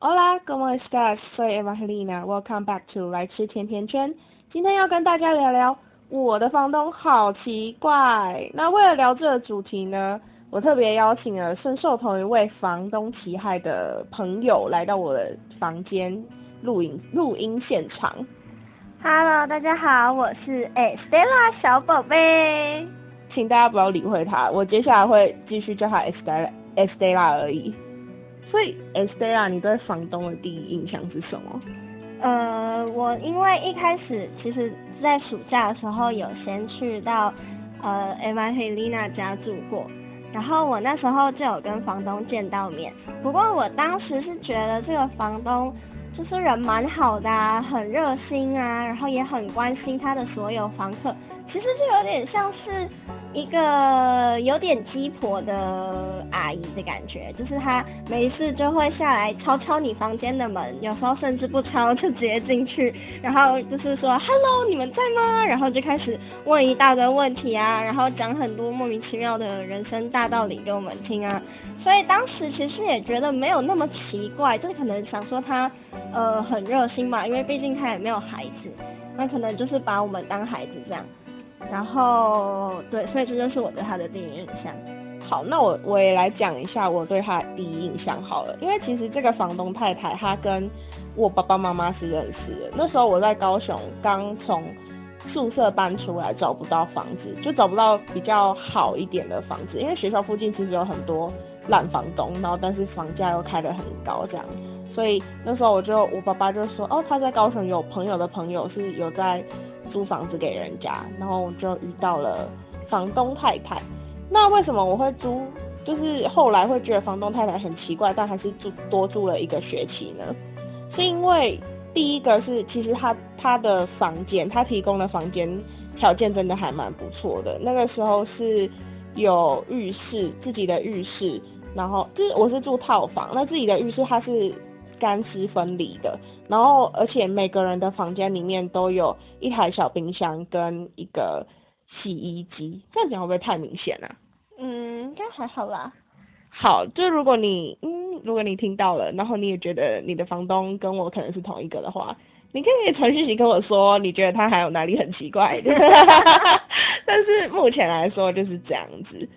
Hola, ¿cómo estás? Soy Evangelina. Welcome back to 来吃甜甜圈。今天要跟大家聊聊我的房东好奇怪。那为了聊这个主题呢，我特别邀请了深受同一位房东其害的朋友来到我的房间录音录音现场。Hello，大家好，我是 Estella 小宝贝。请大家不要理会他，我接下来会继续叫他 Estella Estella 而已。所以 Estella，你对房东的第一印象是什么？呃，我因为一开始其实，在暑假的时候有先去到呃 MIT Lina 家住过，然后我那时候就有跟房东见到面。不过我当时是觉得这个房东就是人蛮好的、啊，很热心啊，然后也很关心他的所有房客。其实就有点像是一个有点鸡婆的阿姨的感觉，就是她没事就会下来敲敲你房间的门，有时候甚至不敲就直接进去，然后就是说 “hello，你们在吗？”然后就开始问一大堆问题啊，然后讲很多莫名其妙的人生大道理给我们听啊。所以当时其实也觉得没有那么奇怪，就是可能想说他呃很热心嘛，因为毕竟他也没有孩子，那可能就是把我们当孩子这样。然后对，所以这就是我对他的第一印象。好，那我我也来讲一下我对他的第一印象好了，因为其实这个房东太太她跟我爸爸妈妈是认识的，那时候我在高雄刚从宿舍搬出来，找不到房子，就找不到比较好一点的房子，因为学校附近其实有很多烂房东，然后但是房价又开得很高这样，所以那时候我就我爸爸就说，哦，他在高雄有朋友的朋友是有在租房子给人家，然后我就遇到了房东太太。那为什么我会租？就是后来会觉得房东太太很奇怪，但还是住多住了一个学期呢？是因为第一个是，其实他他的房间，他提供的房间条件真的还蛮不错的。那个时候是有浴室，自己的浴室，然后就是我是住套房，那自己的浴室它是干湿分离的，然后而且每个人的房间里面都有一台小冰箱跟一个洗衣机，这样讲会不会太明显啊？嗯，应该还好吧。好，就如果你嗯，如果你听到了，然后你也觉得你的房东跟我可能是同一个的话，你可以传讯息跟我说，你觉得他还有哪里很奇怪的。但是目前来说就是这样子。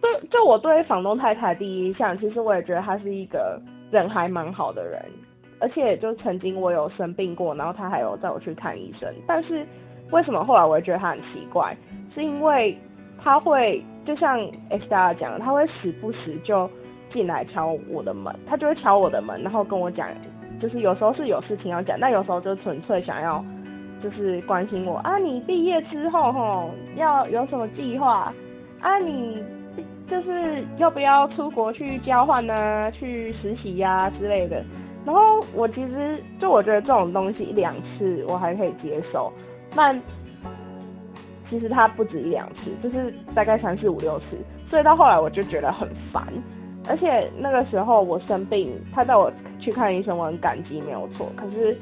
就就我对房东太太第一印象，其实我也觉得他是一个人还蛮好的人，而且就曾经我有生病过，然后他还有带我去看医生。但是为什么后来我会觉得他很奇怪，是因为他会就像 S 大讲的，他会时不时就进来敲我的门，他就会敲我的门，然后跟我讲，就是有时候是有事情要讲，但有时候就纯粹想要就是关心我啊，你毕业之后吼要有什么计划啊？你就是要不要出国去交换呢？去实习呀、之类的。然后我其实就我觉得这种东西一两次我还可以接受，但其实他不止一两次，就是大概三四五六次，所以到后来我就觉得很烦。而且那个时候我生病，他带我去看医生，我很感激，没有错。可是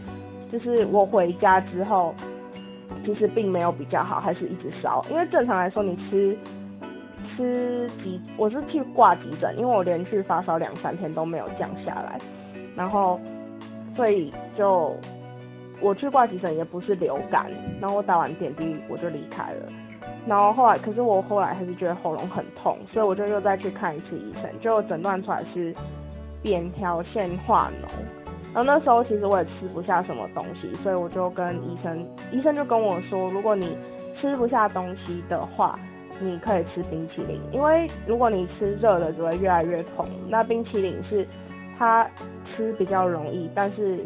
就是我回家之后，其实并没有比较好，还是一直烧。因为正常来说，你吃吃急，我是去挂急诊，因为我连续发烧两三天都没有降下来，然后所以就我去挂急诊也不是流感，然后我打完点滴我就离开了。然后后来，可是我后来还是觉得喉咙很痛，所以我就又再去看一次医生，就诊断出来是扁桃腺化脓。然后那时候其实我也吃不下什么东西，所以我就跟医生，医生就跟我说，如果你吃不下东西的话，你可以吃冰淇淋，因为如果你吃热的只会越来越痛。那冰淇淋是它吃比较容易，但是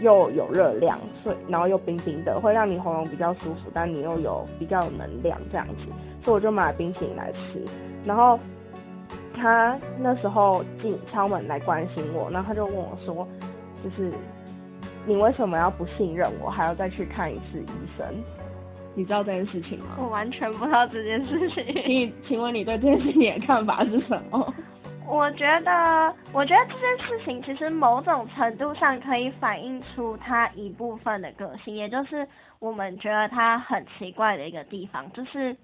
又有热量，所以然后又冰冰的，会让你喉咙比较舒服，但你又有比较有能量这样子，所以我就买冰淇淋来吃。然后他那时候进敲门来关心我，然后他就问我说，就是你为什么要不信任我，还要再去看一次医生？你知道这件事情吗？我完全不知道这件事情。你请问你对这件事情的看法是什么？我觉得，我觉得这件事情其实某种程度上可以反映出他一部分的个性，也就是我们觉得他很奇怪的一个地方，就是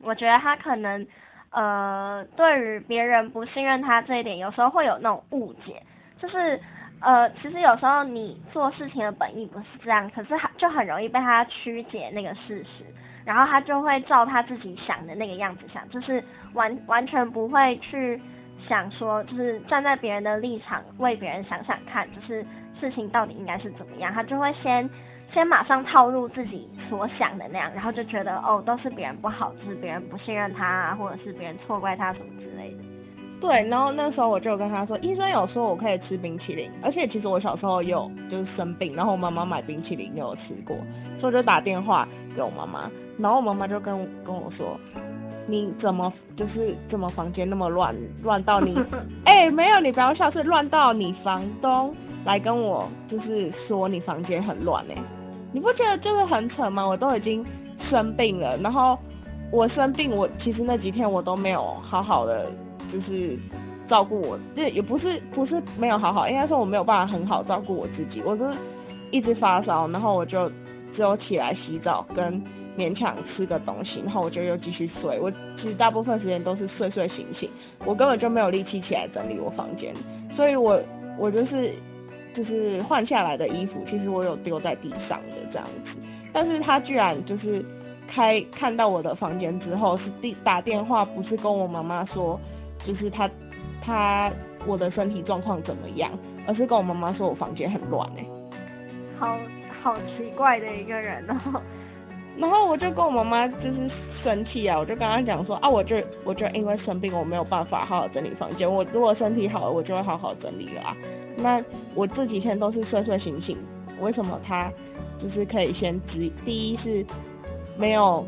我觉得他可能呃对于别人不信任他这一点，有时候会有那种误解，就是呃，其实有时候你做事情的本意不是这样，可是他就很容易被他曲解那个事实，然后他就会照他自己想的那个样子想，就是完完全不会去想说，就是站在别人的立场为别人想想看，就是事情到底应该是怎么样，他就会先先马上套入自己所想的那样，然后就觉得哦都是别人不好，就是别人不信任他啊，或者是别人错怪他什么之类的。对，然后那时候我就跟他说，医生有说我可以吃冰淇淋，而且其实我小时候有就是生病，然后我妈妈买冰淇淋给我吃过，所以我就打电话给我妈妈，然后我妈妈就跟跟我说，你怎么就是怎么房间那么乱，乱到你，哎、没有，你不要笑，是乱到你房东来跟我就是说你房间很乱哎、你不觉得就是很扯吗？我都已经生病了，然后我生病，我其实那几天我都没有好好的就是照顾我，这也不是不是没有好好，应该说我没有办法很好照顾我自己，我就一直发烧，然后我就只有起来洗澡跟勉强吃个东西，然后我就又继续睡。我其实大部分时间都是睡睡醒醒，我根本就没有力气起来整理我房间，所以我我就是就是换下来的衣服，其实我有丢在地上的这样子，但是他居然就是开看到我的房间之后，是第打电话，不是跟我妈妈说，就是他他我的身体状况怎么样，而是跟我妈妈说我房间很乱哎、好好奇怪的一个人哦。然后我就跟我妈妈就是生气啊，我就跟她讲说啊，我就我就因为生病，我没有办法好好整理房间。我如果身体好了，我就会好好整理了啊。那我这几天都是睡睡醒醒，为什么他就是可以先直？第一是没有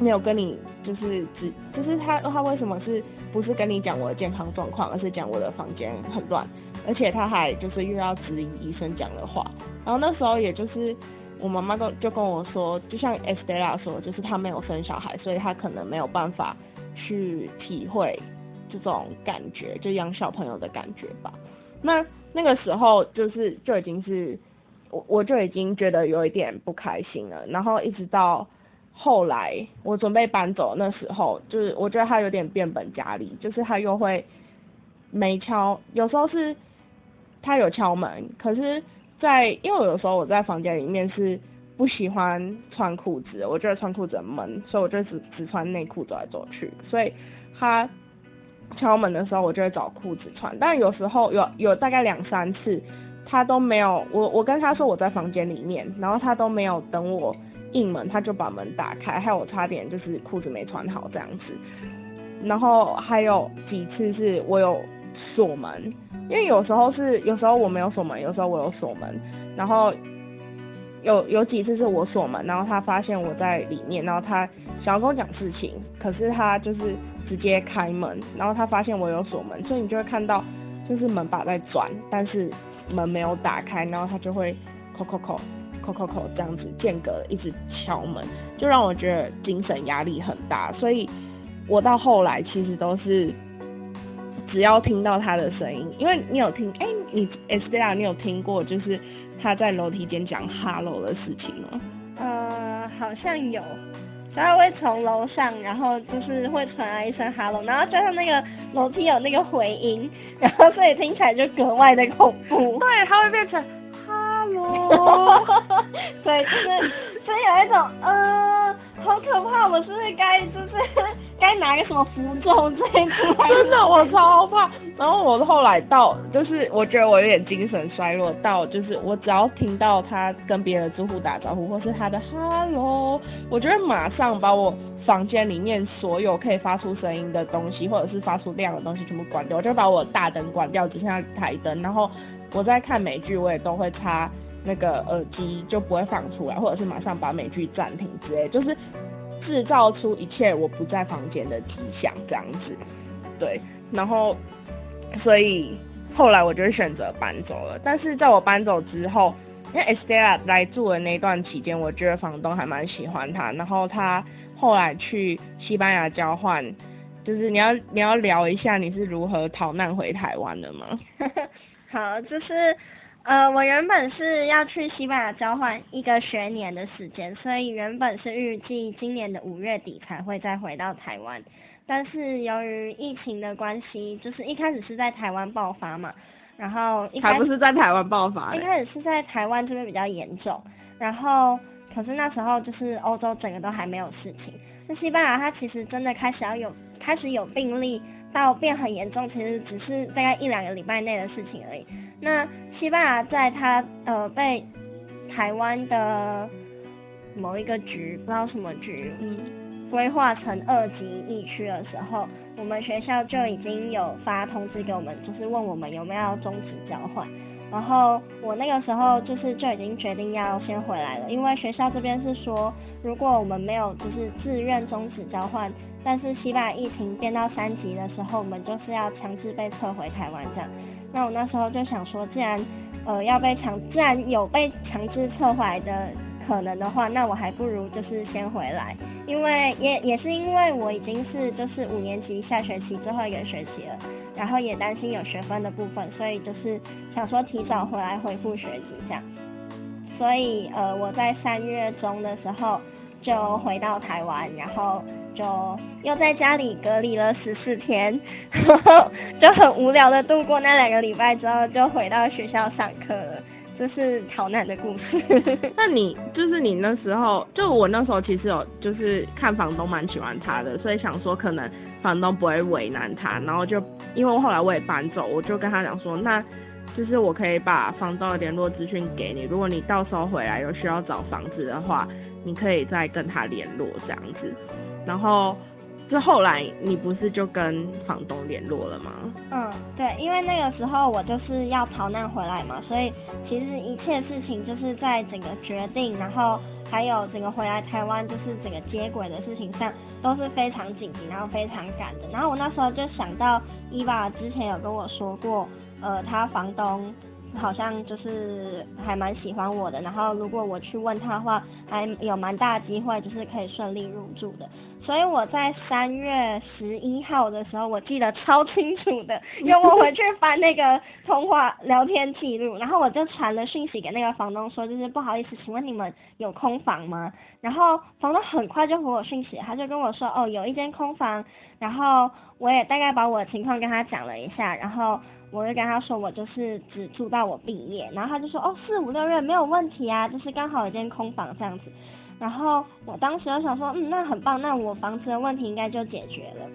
没有跟你就是只就是他他为什么是不是跟你讲我的健康状况，而是讲我的房间很乱，而且他还就是又要质疑医生讲的话。然后那时候也就是。我妈妈跟就跟我说，就像 Estella 说，就是她没有生小孩，所以她可能没有办法去体会这种感觉，就养小朋友的感觉吧。那那个时候就是就已经是我我就已经觉得有一点不开心了，然后一直到后来我准备搬走那时候，就是我觉得他有点变本加厉，就是他又会没敲，有时候是他有敲门，可是。在，因为我有时候我在房间里面是不喜欢穿裤子，我觉得穿裤子很闷，所以我就只只穿内裤走来走去。所以他敲门的时候，我就会找裤子穿。但有时候有有大概两三次，他都没有我我跟他说我在房间里面，然后他都没有等我应门，他就把门打开，害我差点就是裤子没穿好这样子。然后还有几次是我有锁门。因为有时候是，有时候我没有锁门，有时候我有锁门，然后有有几次是我锁门，然后他发现我在里面，然后他想要跟我讲事情，可是他就是直接开门，然后他发现我有锁门，所以你就会看到就是门把在转，但是门没有打开，然后他就会扣扣扣扣扣扣这样子间隔一直敲门，就让我觉得精神压力很大，所以我到后来其实都是。只要听到他的声音，因为你有听，哎、欸，你 Estella，你有听过就是他在楼梯间讲 “hello” 的事情吗？呃，好像有，他会从楼上，然后就是会传来一声 “hello”，然后加上那个楼梯有那个回音，然后所以听起来就格外的恐怖。对，它会变成 “hello”，所以就是所以有一种呃，好可怕，我是不是该就是。该拿个什么符咒之类？真的，我超怕。然后我后来到，就是我觉得我有点精神衰弱，到就是我只要听到他跟别的住户打招呼，或是他的 hello，我就会马上把我房间里面所有可以发出声音的东西，或者是发出亮的东西全部关掉。我就把我大灯关掉，只剩下台灯。然后我在看美剧，我也都会插那个耳机，就不会放出来，或者是马上把美剧暂停之类，就是。制造出一切我不在房间的迹象，这样子，对，然后，所以后来我就选择搬走了。但是在我搬走之后，因为 Estella 来住的那段期间，我觉得房东还蛮喜欢他。然后他后来去西班牙交换，就是你要你要聊一下你是如何逃难回台湾的吗？好，就是。呃，我原本是要去西班牙交换一个学年的时间，所以原本是预计今年的五月底才会再回到台湾。但是由于疫情的关系，就是一开始是在台湾爆发嘛，然后一开始不是在台湾爆发一。开始是在台湾这边比较严重，然后可是那时候就是欧洲整个都还没有事情。那西班牙它其实真的开始要有开始有病例到变很严重，其实只是大概一两个礼拜内的事情而已。那西班牙在它呃被台湾的某一个局不知道什么局，嗯，规划成二级疫区的时候，我们学校就已经有发通知给我们，就是问我们有没有要终止交换。然后我那个时候就是就已经决定要先回来了，因为学校这边是说，如果我们没有就是自愿终止交换，但是西班牙疫情变到三级的时候，我们就是要强制被撤回台湾这样。那我那时候就想说，既然呃要被强，既然有被强制撤回来的可能的话，那我还不如就是先回来，因为也也是因为我已经是就是五年级下学期最后一个学期了，然后也担心有学分的部分，所以就是想说提早回来恢复学习这样。所以呃我在三月中的时候就回到台湾，然后就又在家里隔离了十四天，然 后就很无聊的度过那两个礼拜之后，就回到学校上课了。这是逃难的故事。那你就是你那时候，就我那时候其实有就是看房东蛮喜欢他的，所以想说可能房东不会为难他，然后就因为后来我也搬走，我就跟他讲说，那就是我可以把房东的联络资讯给你，如果你到时候回来有需要找房子的话，你可以再跟他联络这样子。然后是后来你不是就跟房东联络了吗？嗯，对，因为那个时候我就是要逃难回来嘛，所以其实一切事情就是在整个决定，然后还有整个回来台湾，就是整个接轨的事情上都是非常紧急，然后非常赶的。然后我那时候就想到伊娃之前有跟我说过，呃，他房东。好像就是还蛮喜欢我的，然后如果我去问他的话，还有蛮大机会，就是可以顺利入住的。所以我在三月十一号的时候，我记得超清楚的，因为我回去翻那个通话聊天记录，然后我就传了讯息给那个房东说，就是不好意思，请问你们有空房吗？然后房东很快就回我讯息，他就跟我说，哦，有一间空房，然后我也大概把我的情况跟他讲了一下，然后我就跟他说，我就是只住到我毕业，然后他就说，哦，四五六月没有问题啊，就是刚好有间空房这样子。然后我当时就想说，嗯，那很棒，那我房子的问题应该就解决了。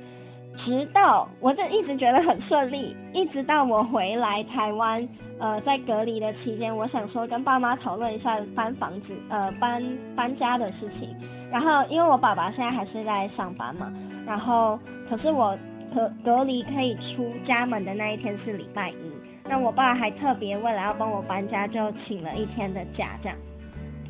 直到我就一直觉得很顺利，一直到我回来台湾，呃，在隔离的期间，我想说跟爸妈讨论一下搬房子，呃，搬搬家的事情。然后因为我爸爸现在还是在上班嘛，然后可是我隔隔离可以出家门的那一天是礼拜一，那我爸还特别为了要帮我搬家，就请了一天的假这样。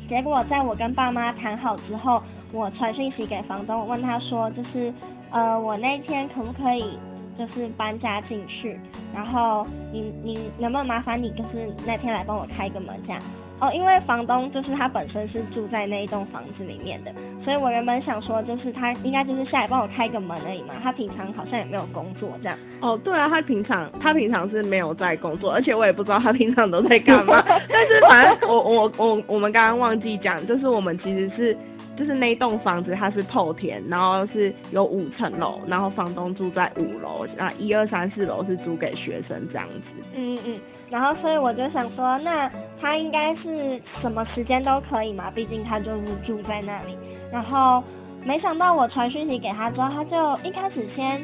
结果在我跟爸妈谈好之后，我传讯息给房东，问他说，就是呃，我那天可不可以就是搬家进去，然后你你能不能麻烦你就是那天来帮我开个门这样？哦，因为房东就是他本身是住在那一栋房子里面的，所以我原本想说就是他应该就是下来帮我开个门而已嘛，他平常好像也没有工作这样。哦，对啊，他平常他平常是没有在工作，而且我也不知道他平常都在干嘛。但是反正我我我我们刚刚忘记讲，就是我们其实是就是那栋房子它是透天，然后是有五层楼，然后房东住在五楼，那一二三四楼是租给学生这样子。嗯嗯，然后所以我就想说，那他应该是什么时间都可以嘛，毕竟他就是住在那里。然后没想到我传讯息给他之后，他就一开始先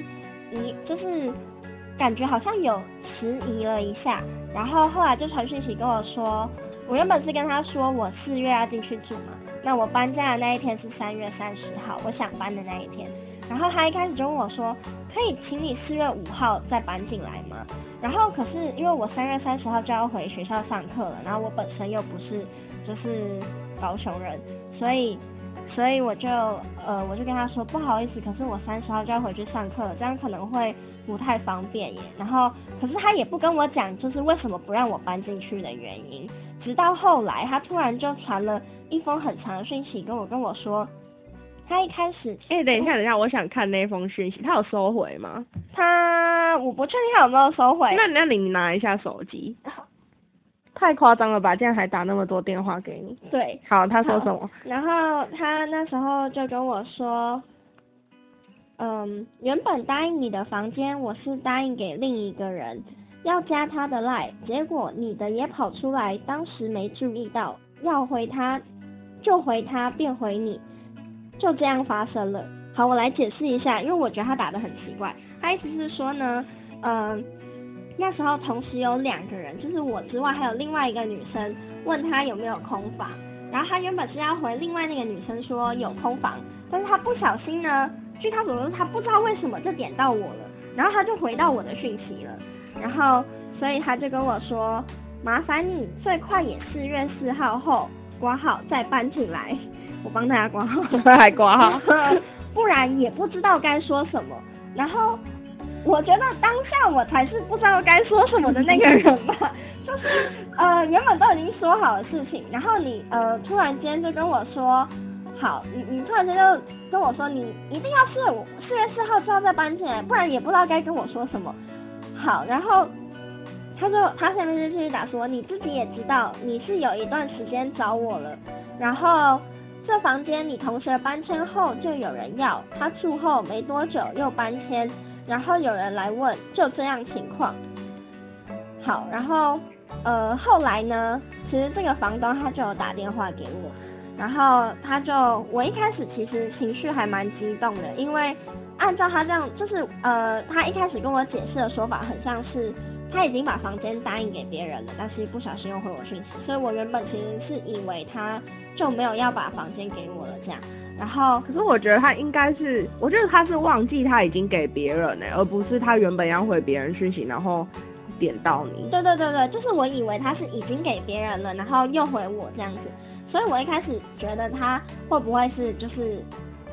疑，就是感觉好像有迟疑了一下，然后后来就传讯息跟我说，我原本是跟他说我四月要进去住嘛，那我搬家的那一天是三月三十号，我想搬的那一天。然后他一开始就问我说，可以请你四月五号再搬进来吗？然后可是因为我三月三十号就要回学校上课了，然后我本身又不是就是高雄人，所以所以我就呃我就跟他说不好意思，可是我三十号就要回去上课了，这样可能会不太方便耶。然后可是他也不跟我讲就是为什么不让我搬进去的原因，直到后来他突然就传了一封很长的讯息跟我跟我说。他一开始，哎、等一下，等一下，我想看那封讯息，他有收回吗？他我不确定他有没有收回。那那你拿一下手机。太夸张了吧！竟然还打那么多电话给你。对，好，他说什么？然后他那时候就跟我说，嗯，原本答应你的房间，我是答应给另一个人，要加他的赖，结果你的也跑出来，当时没注意到，要回他就回他，便回你，就这样发生了。好，我来解释一下，因为我觉得他打的很奇怪。他意思是说呢，嗯，那时候同时有两个人，就是我之外还有另外一个女生问他有没有空房，然后他原本是要回另外那个女生说有空房，但是他不小心呢，据他所说，他不知道为什么就点到我了，然后他就回到我的讯息了。然后，所以他就跟我说，麻烦你最快也四月四号后挂号再搬进来，我帮大家挂号，还挂号，不然也不知道该说什么。然后，我觉得当下我才是不知道该说什么的那个人吧，就是呃原本都已经说好的事情，然后你呃突然间就跟我说，好，你你突然间就跟我说你一定要四四月四号之后再搬进来，不然也不知道该跟我说什么。好，然后他就他下面就继续打说，你自己也知道你是有一段时间找我了，然后这房间你同学搬迁后就有人要，他住后没多久又搬迁，然后有人来问，就这样情况。好，然后呃后来呢，其实这个房东他就有打电话给我，然后他就我一开始其实情绪还蛮激动的，因为。按照他这样，就是呃，他一开始跟我解释的说法，很像是他已经把房间答应给别人了，但是不小心又回我讯息，所以我原本其实是以为他就没有要把房间给我了这样。然后，可是我觉得他应该是，我觉得他是忘记他已经给别人呢，而不是他原本要回别人讯息，然后点到你。对对对对，就是我以为他是已经给别人了，然后又回我这样子，所以我一开始觉得他会不会是就是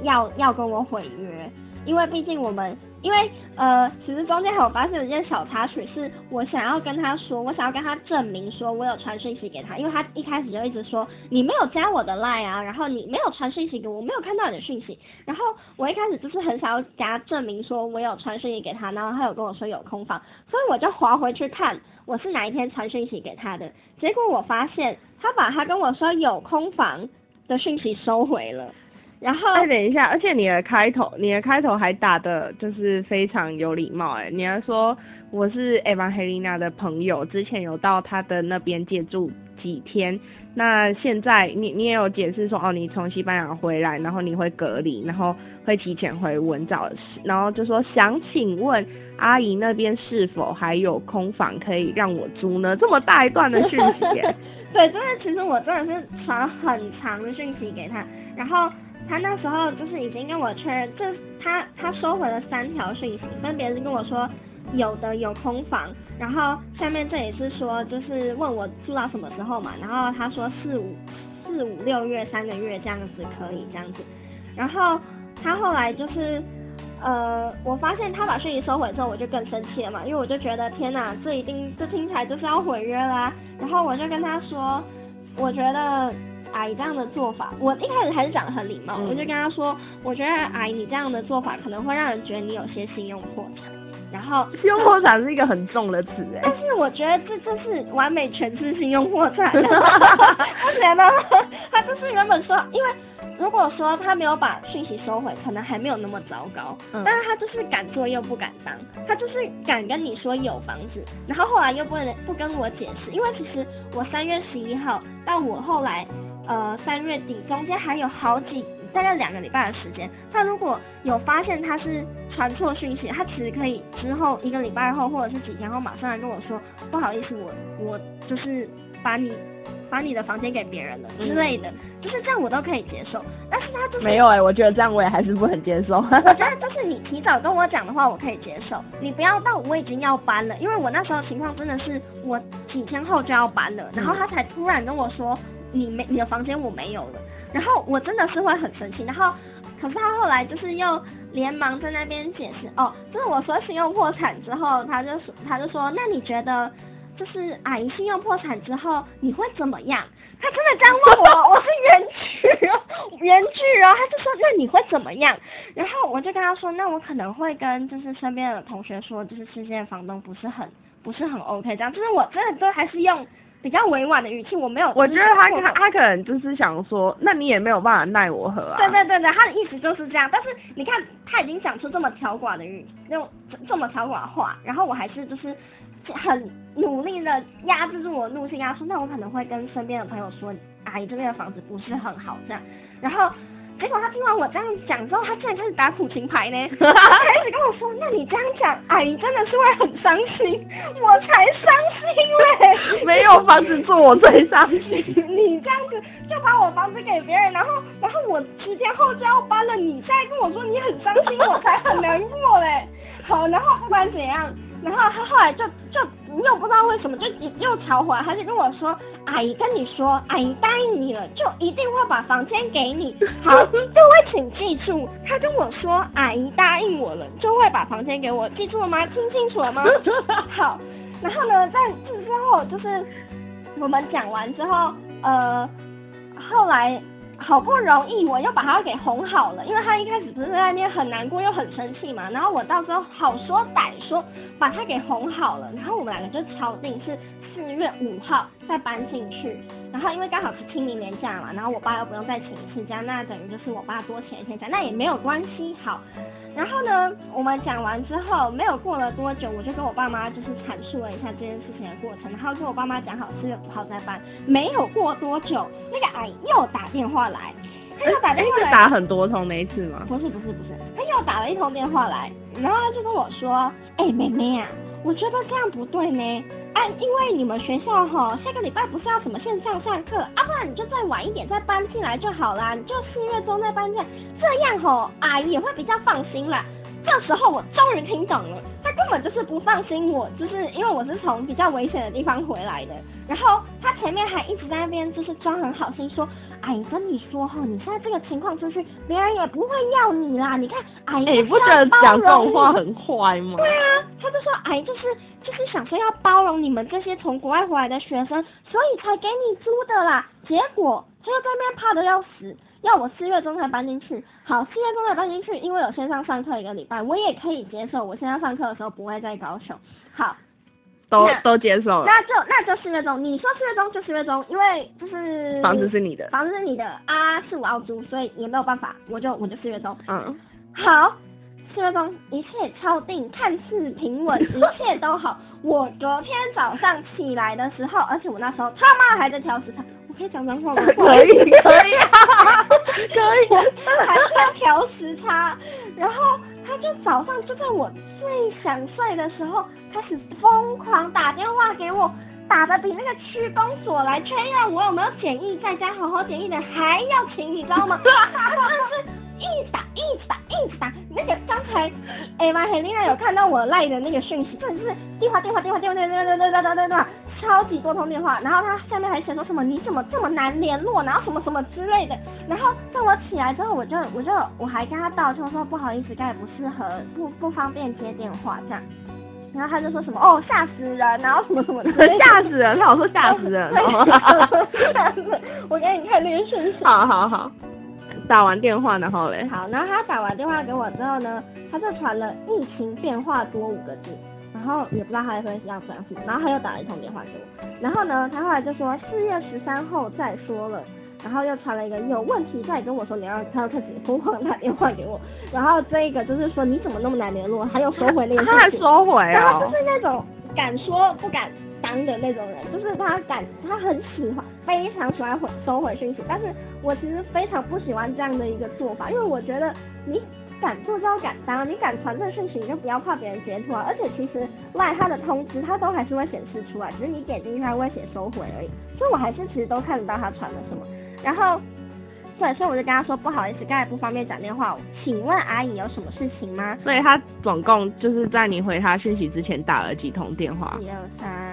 要要跟我毁约。因为毕竟我们，因为呃，其实中间还有发现一件小插曲，是我想要跟他说，我想要跟他证明说我有传讯息给他，因为他一开始就一直说你没有加我的 line 啊，然后你没有传讯息给我，我没有看到你的讯息，然后我一开始就是很想要加证明说我有传讯息给他，然后他有跟我说有空房，所以我就划回去看我是哪一天传讯息给他的，结果我发现他把他跟我说有空房的讯息收回了。然后，哎，等一下，而且你的开头，你的开头还打的就是非常有礼貌，哎，你还说我是 Evangelina 的朋友，之前有到他的那边借住几天，那现在你你也有解释说，哦，你从西班牙回来，然后你会隔离，然后会提前回文藻，然后就说想请问阿姨那边是否还有空房可以让我租呢？这么大一段的讯息，对，真的其实我真的是传很长的讯息给他，然后。他那时候就是已经跟我确认，这他他收回了三条讯息，分别是跟我说有的有空房，然后下面这也是说就是问我住到什么时候嘛，然后他说四五四五六月三个月这样子可以这样子，然后他后来就是呃我发现他把讯息收回之后，我就更生气了嘛，因为我就觉得天哪，这一定这听起来就是要毁约啦，然后我就跟他说，我觉得。阿姨这样的做法，我一开始还是讲的很礼貌，我就跟他说，我觉得阿姨你这样的做法可能会让人觉得你有些信用破产。然后信用破产是一个很重的词哎，但是我觉得这就是完美诠释信用破产。不觉得？他就是原本说，因为如果说他没有把讯息收回，可能还没有那么糟糕。嗯。但是他就是敢做又不敢当，他就是敢跟你说有房子，然后后来又不能不跟我解释，因为其实我三月十一号到我后来。呃，三月底中间还有好几大概两个礼拜的时间，他如果有发现他是传错讯息，他其实可以之后一个礼拜后或者是几天后马上来跟我说，不好意思，我我就是把你把你的房间给别人了之类的，就是这样我都可以接受。但是他就是没有哎，我觉得这样我也还是不很接受。我觉得 就是你提早跟我讲的话，我可以接受。你不要到我已经要搬了，因为我那时候情况真的是我几天后就要搬了，然后他才突然跟我说。你没你的房间我没有了，然后我真的是会很生气，然后可是他后来就是又连忙在那边解释，哦，就是我说信用破产之后，他就说他就说，那你觉得就是阿姨信用破产之后你会怎么样？他真的这样问我，我是原句哦，原句哦，他就说那你会怎么样？然后我就跟他说，那我可能会跟就是身边的同学说，就是现在房东不是很不是很 OK 这样，就是我真的都还是用。比较委婉的语气，我没有。我觉得他他他可能就是想说，那你也没有办法奈我何啊。对对对对，他的意思就是这样。但是你看，他已经讲出这么挑寡的语，那种这么挑寡的话，然后我还是就是很努力的压制住我怒气，跟他说，那我可能会跟身边的朋友说，阿姨这边的房子不是很好这样，然后。结果他听完我这样讲之后，他竟然开始打苦情牌呢，开始跟我说：“那你这样讲，阿姨真的是会很伤心，我才伤心嘞，没有房子住我最伤心。你这样子就把我房子给别人，然后然后我十天后就要搬了，你再跟我说你很伤心，我才很难过嘞。好，然后不管怎样。”然后他后来就就又不知道为什么就又调回来，他就跟我说：“阿姨跟你说，阿姨答应你了，就一定会把房间给你。好，各位请记住，他跟我说，阿姨答应我了，就会把房间给我，记住了吗？听清楚了吗？好。然后呢，在这之后，就是我们讲完之后，呃，后来。好不容易我又把他给哄好了，因为他一开始不是在那边很难过又很生气嘛，然后我到时候好说歹说把他给哄好了，然后我们两个就敲定是。四月五号再搬进去，然后因为刚好是清明年假嘛，然后我爸又不用再请一次假，那等于就是我爸多请一天假，那也没有关系。好，然后呢，我们讲完之后，没有过了多久，我就跟我爸妈就是阐述了一下这件事情的过程，然后跟我爸妈讲好四月五号再搬。没有过多久，那个阿姨又打电话来，她又打电话来，打很多通那一次吗？不是不是不是，她又打了一通电话来，然后她就跟我说，哎，妹妹啊。我觉得这样不对呢，啊，因为你们学校哈，下个礼拜不是要什么线上上课，啊，不然你就再晚一点再搬进来就好啦，你就四月中再搬进来，这样吼，阿姨也会比较放心啦。这时候我终于听懂了，他根本就是不放心我，就是因为我是从比较危险的地方回来的。然后他前面还一直在那边就是装很好心，说，阿姨跟你说哈，你现在这个情况出去，别人也不会要你啦。你看，阿姨不觉得讲这种话很坏吗？对啊，他就说，哎就是就是想说要包容你们这些从国外回来的学生，所以才给你租的啦。结果他又在那边怕的要死。要我四月中才搬进去，好，四月中才搬进去，因为有线上上课一个礼拜，我也可以接受。我现在上课的时候不会在高雄，好，都都接受了。那就那就四月中，你说四月中就四月中，因为就是房子是你的，房子是你的啊，是我要租，所以也没有办法，我就我就四月中。嗯，好，四月中一切敲定，看似平稳，一切都好。我昨天早上起来的时候，而且我那时候他妈还在调时差。我可以讲脏话吗？可以，可以，可以。还是要调时差，然后他就早上就在我最想睡的时候，开始疯狂打电话给我，打的比那个区公所来确认我有没有检疫在家好好检疫的还要勤，你知道吗？很厉害，有看到我赖的那个讯息，就是电话电话电话电话电话电话电话电话，超级多通电话。然后他下面还写说什么你怎么这么难联络，然后什么什么之类的。然后在我起来之后，我就我就我还跟他道歉说不好意思，刚才不适合，不不方便接电话这样。然后他就说什么哦吓死人，然后什么什么的吓死人，他老说吓死人，吓死人！我给你看那个讯息，好好好。打完电话然后嘞。好，然后他打完电话给我之后呢，他就传了疫情变化多五个字。然后也不知道他会要转什么，然后他又打了一通电话给我，然后呢，他后来就说四月十三号再说了，然后又传了一个有问题再跟我说，你要他要开始疯狂打电话给我，然后这一个就是说你怎么那么难联络，他又收回那个，他还收回啊，就是那种敢说不敢当的那种人，就是他敢，他很喜欢，非常喜欢回收回讯息，但是我其实非常不喜欢这样的一个做法，因为我觉得你。敢做就要敢当，你敢传这讯息，你就不要怕别人截图啊！而且其实赖他的通知，他都还是会显示出来，只是你点进去，他会写收回而已。所以我还是其实都看得到他传了什么。然后，对，所以我就跟他说不好意思，刚才不方便讲电话，请问阿姨有什么事情吗？所以他总共就是在你回他讯息之前打了几通电话？一二三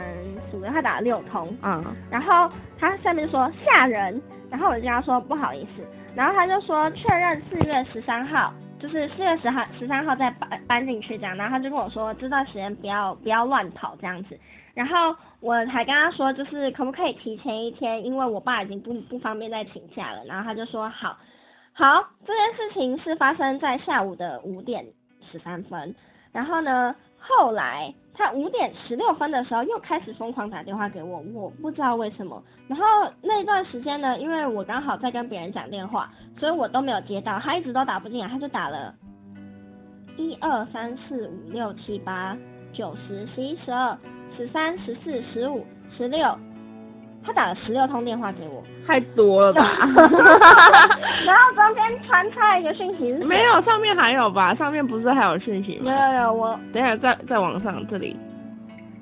他打了六通。嗯。然后他下面说吓人，然后我就跟他说不好意思，然后他就说确认四月十三号。就是四月十号、十三号再搬搬进去这样，然后他就跟我说这段时间不要不要乱跑这样子，然后我还跟他说就是可不可以提前一天，因为我爸已经不不方便再请假了，然后他就说好，好，这件事情是发生在下午的五点十三分，然后呢后来。他五点十六分的时候又开始疯狂打电话给我，我不知道为什么。然后那段时间呢，因为我刚好在跟别人讲电话，所以我都没有接到。他一直都打不进来，他就打了一二三四五六七八九十十一十二十三、十四、十五、十六，他打了十六通电话给我，太多了吧？然后中间穿插一个讯息是没有，上面还有吧？上面不是还有讯息吗？有有有，我等一下再再往上这里。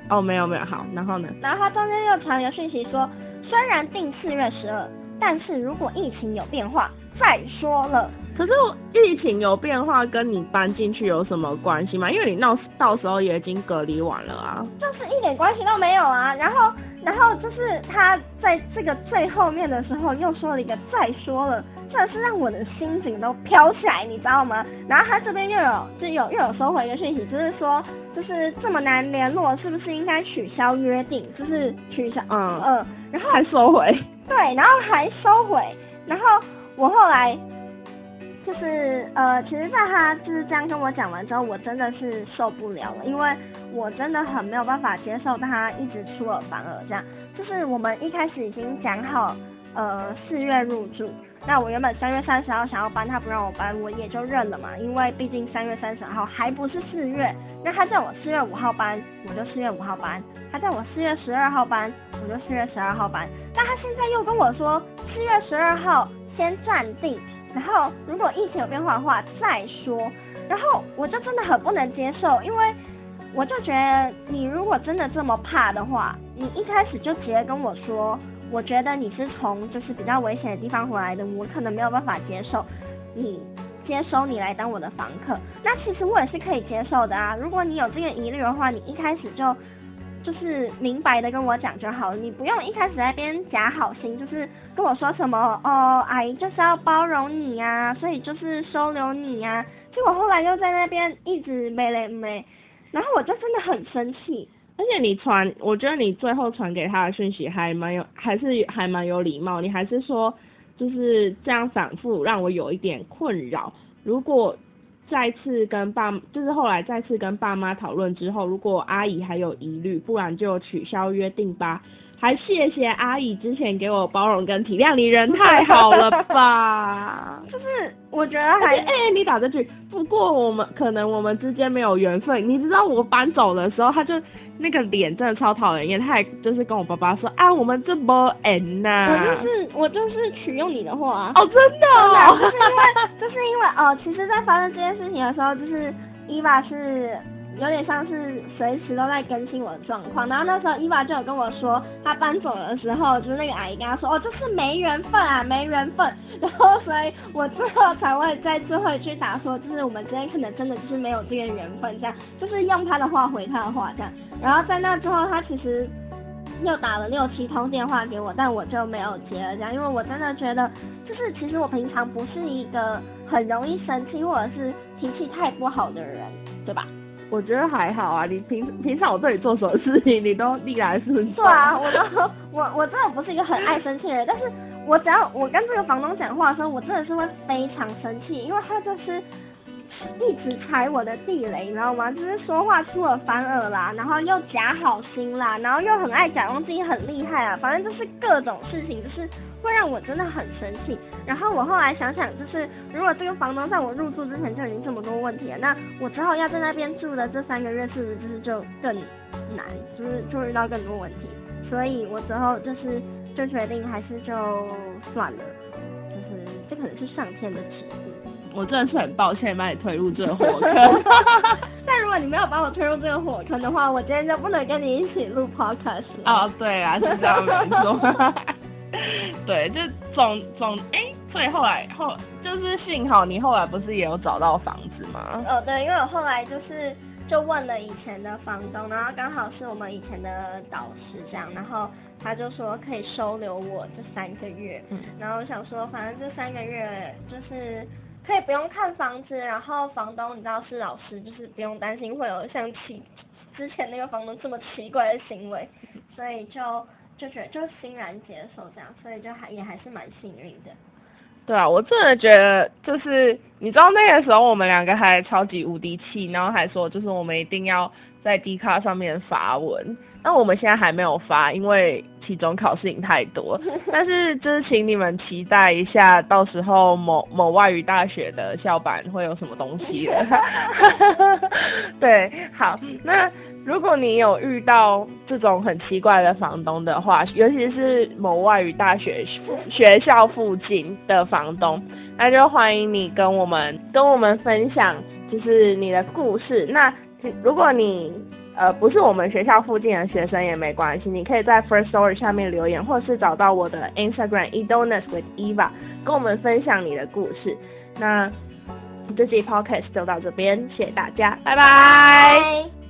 哦，没有没有，好，然后呢？然后他中间又传一个讯息说，虽然定四月十二，但是如果疫情有变化再说了。可是疫情有变化跟你搬进去有什么关系吗？因为你到到时候也已经隔离完了啊。就是一点关系都没有啊。然后然后就是他在这个最后面的时候又说了一个再说了，真的是让我的心情都飘起来，你知道吗？然后他这边又有就有又有收回一个讯息，就是说就是这么难联络，是不是应该取消约定？就是取消嗯嗯，然后还收回。对，然后还收回，然后我后来。就是呃，其实，在他就是这样跟我讲完之后，我真的是受不了了，因为我真的很没有办法接受他一直出尔反尔这样。就是我们一开始已经讲好，呃，四月入住，那我原本三月三十号想要搬，他不让我搬，我也就认了嘛，因为毕竟三月三十号还不是四月。那他叫我四月五号搬，我就四月五号搬；他叫我四月十二号搬，我就四月十二号搬。但他现在又跟我说，四月十二号先暂定。然后，如果疫情有变化的话再说。然后我就真的很不能接受，因为我就觉得你如果真的这么怕的话，你一开始就直接跟我说，我觉得你是从就是比较危险的地方回来的，我可能没有办法接受你接收你来当我的房客。那其实我也是可以接受的啊。如果你有这个疑虑的话，你一开始就。就是明白的跟我讲就好了，你不用一开始在边假好心，就是跟我说什么哦，阿姨就是要包容你呀，所以就是收留你呀。结果后来又在那边一直没嘞没，然后我就真的很生气。而且你传，我觉得你最后传给他的讯息还蛮有，还是还蛮有礼貌。你还是说就是这样反复让我有一点困扰。如果再次跟爸，就是后来再次跟爸妈讨论之后，如果阿姨还有疑虑，不然就取消约定吧。还谢谢阿姨之前给我包容跟体谅，你人太好了吧？就是我觉得还哎，你打这句，不过我们可能我们之间没有缘分。你知道我搬走的时候，他就那个脸真的超讨人厌，他还就是跟我爸爸说啊，我们这波 N 呐。我就是我就是取用你的话。哦，真的。哦，其实，在发生这件事情的时候，就是伊娃是。有点像是随时都在更新我的状况，然后那时候伊娃就有跟我说，他搬走的时候，就是那个阿姨跟他说，哦，就是没缘分啊，没缘分。然后所以我最后才会在最后一句打说，就是我们之间可能真的就是没有这个缘分，这样，就是用他的话回他的话这样。然后在那之后，他其实又打了六七通电话给我，但我就没有接了这样，因为我真的觉得，就是其实我平常不是一个很容易生气或者是脾气太不好的人，对吧？我觉得还好啊，你平平常我对你做什么事情，你都逆来顺受。对啊，我都我我真的不是一个很爱生气的人，但是我只要我跟这个房东讲话的时候，我真的是会非常生气，因为他就是。一直踩我的地雷，你知道吗？就是说话出尔反尔啦，然后又假好心啦，然后又很爱假装自己很厉害啊，反正就是各种事情，就是会让我真的很生气。然后我后来想想，就是如果这个房东在我入住之前就已经这么多问题了，那我之后要在那边住的这三个月，是不是就是就更难，就是就遇到更多问题？所以我之后就是就决定还是就算了，就是这可能是上天的旨意。我真的是很抱歉把你推入这个火坑，但如果你没有把我推入这个火坑的话，我今天就不能跟你一起录 podcast。哦，对啊，是这样没错。对，就总总哎，所以后来后就是幸好你后来不是也有找到房子吗？哦，对，因为我后来就是就问了以前的房东，然后刚好是我们以前的导师这样，然后他就说可以收留我这三个月，嗯然后我想说反正这三个月就是。可以不用看房子，然后房东你知道是老师，就是不用担心会有像奇之前那个房东这么奇怪的行为，所以就就觉得就欣然接受这样，所以就还也还是蛮幸运的。对啊，我真的觉得就是你知道那个时候我们两个还超级无敌气，然后还说就是我们一定要在 D 卡上面发文，那我们现在还没有发，因为。期中考试太多，但是就是请你们期待一下，到时候某某外语大学的校版会有什么东西了。对，好，那如果你有遇到这种很奇怪的房东的话，尤其是某外语大学学校附近的房东，那就欢迎你跟我们跟我们分享，就是你的故事。那如果你呃不是我们学校附近的学生也没关系，你可以在 First Story 下面留言，或是找到我的 Instagram Edonis with Eva，跟我们分享你的故事。那这期 Podcast 就到这边，谢谢大家，拜拜。